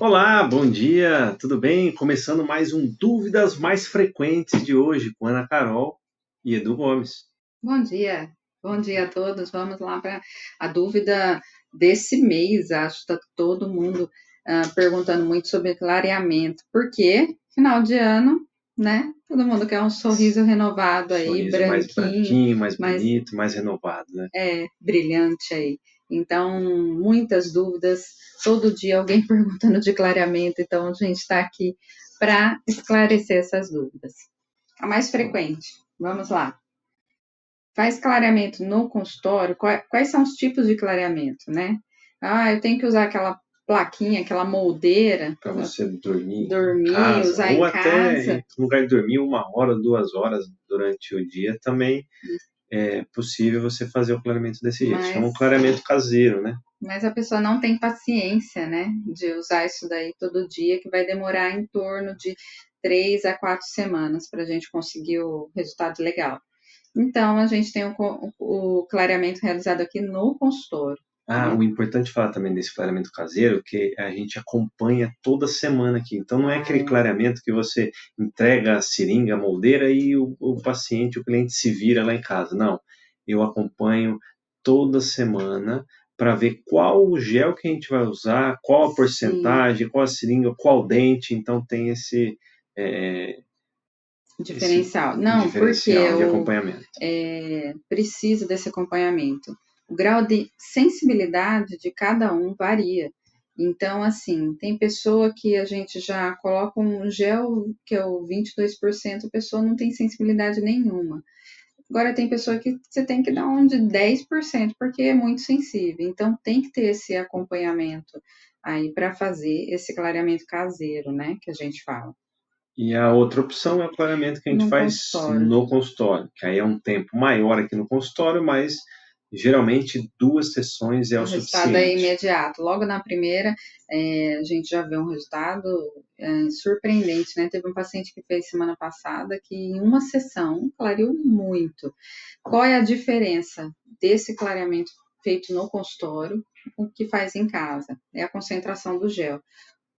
Olá, bom dia, tudo bem? Começando mais um Dúvidas Mais Frequentes de hoje com Ana Carol e Edu Gomes. Bom dia, bom dia a todos. Vamos lá para a dúvida desse mês. Acho que está todo mundo uh, perguntando muito sobre clareamento, porque final de ano, né? Todo mundo quer um sorriso renovado aí, sorriso branquinho. Mais branquinho, mais, mais bonito, mais renovado, né? É, brilhante aí. Então, muitas dúvidas, todo dia alguém perguntando de clareamento, então a gente está aqui para esclarecer essas dúvidas. A mais frequente, vamos lá. Faz clareamento no consultório? Quais são os tipos de clareamento, né? Ah, eu tenho que usar aquela plaquinha, aquela moldeira. Para você dormir. Dormir, casa, usar ou em até casa. lugar de dormir uma hora, duas horas durante o dia também. É possível você fazer o clareamento desse jeito. Mas, Chama um clareamento caseiro, né? Mas a pessoa não tem paciência, né, de usar isso daí todo dia, que vai demorar em torno de três a quatro semanas para a gente conseguir o resultado legal. Então, a gente tem o, o clareamento realizado aqui no consultório. Ah, o importante falar também desse clareamento caseiro, que a gente acompanha toda semana aqui. Então não é aquele clareamento que você entrega a seringa, a moldeira e o, o paciente, o cliente se vira lá em casa. Não, eu acompanho toda semana para ver qual o gel que a gente vai usar, qual a porcentagem, Sim. qual a seringa, qual dente. Então tem esse é, diferencial. Esse Não, diferencial porque de acompanhamento. é, preciso desse acompanhamento o grau de sensibilidade de cada um varia. Então, assim, tem pessoa que a gente já coloca um gel que é o 22%, a pessoa não tem sensibilidade nenhuma. Agora, tem pessoa que você tem que dar um de 10%, porque é muito sensível. Então, tem que ter esse acompanhamento aí para fazer esse clareamento caseiro, né, que a gente fala. E a outra opção é o clareamento que a gente no faz consultório. no consultório, que aí é um tempo maior aqui no consultório, mas geralmente duas sessões é o, o resultado suficiente. é imediato. Logo na primeira, é, a gente já vê um resultado é, surpreendente, né? Teve um paciente que fez semana passada que em uma sessão clareou muito. Qual é a diferença desse clareamento feito no consultório com o que faz em casa? É a concentração do gel.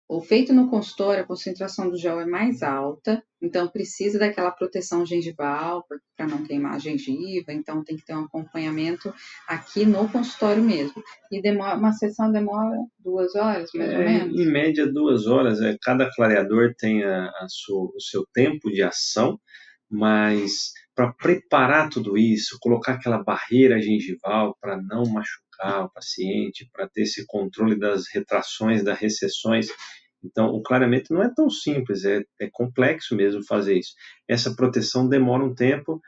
O feito no consultório, a concentração do gel é mais alta, então precisa daquela proteção gengival para não queimar a gengiva, então tem que ter um acompanhamento aqui no consultório mesmo. E demora, uma sessão demora duas horas, mais é, ou menos? Em média, duas horas. É, cada clareador tem a, a sua, o seu tempo de ação, mas para preparar tudo isso, colocar aquela barreira gengival para não machucar o paciente, para ter esse controle das retrações, das recessões, então, o clareamento não é tão simples, é, é complexo mesmo fazer isso. Essa proteção demora um tempo.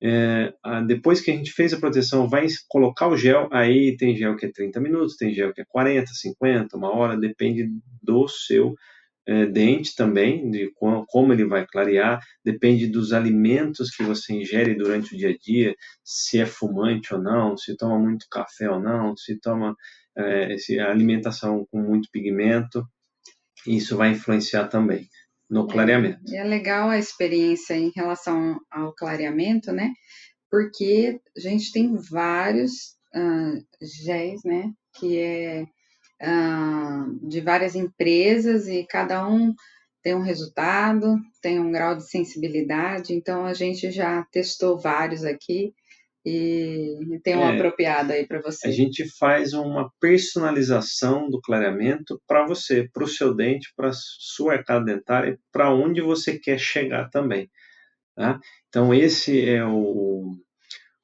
É, a, depois que a gente fez a proteção, vai colocar o gel. Aí tem gel que é 30 minutos, tem gel que é 40, 50, uma hora, depende do seu é, dente também, de como, como ele vai clarear, depende dos alimentos que você ingere durante o dia a dia, se é fumante ou não, se toma muito café ou não, se toma é, se alimentação com muito pigmento isso vai influenciar também no clareamento. É, é legal a experiência em relação ao clareamento, né? Porque a gente tem vários uh, géis, né? Que é uh, de várias empresas e cada um tem um resultado, tem um grau de sensibilidade. Então a gente já testou vários aqui e tem um é, apropriado aí para você. A gente faz uma personalização do clareamento para você, para o seu dente, para sua arcada dentária, para onde você quer chegar também. Tá? Então esse é o,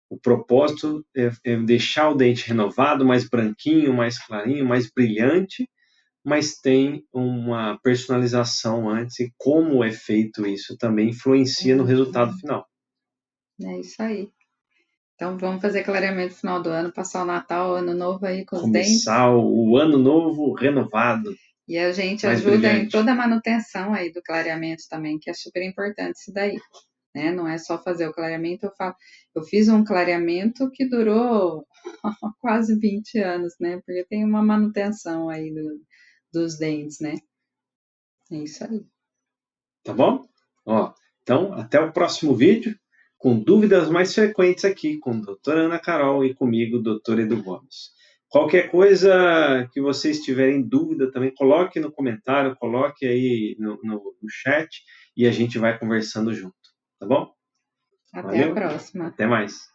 o propósito é, é deixar o dente renovado, mais branquinho, mais clarinho, mais brilhante, mas tem uma personalização antes e como é feito isso também influencia no resultado final. É isso aí. Então vamos fazer clareamento no final do ano, passar o Natal, o Ano Novo aí com os Começar dentes. Começar o Ano Novo renovado. E a gente ajuda brilhante. em toda a manutenção aí do clareamento também, que é super importante isso daí. Né? Não é só fazer o clareamento, eu falo, eu fiz um clareamento que durou quase 20 anos, né? Porque tem uma manutenção aí do, dos dentes, né? É isso aí. Tá bom? Ó, então, até o próximo vídeo com dúvidas mais frequentes aqui com a doutora Ana Carol e comigo, doutor Edu Gomes. Qualquer coisa que vocês tiverem dúvida também, coloque no comentário, coloque aí no, no, no chat e a gente vai conversando junto, tá bom? Até Valeu? a próxima. Até mais.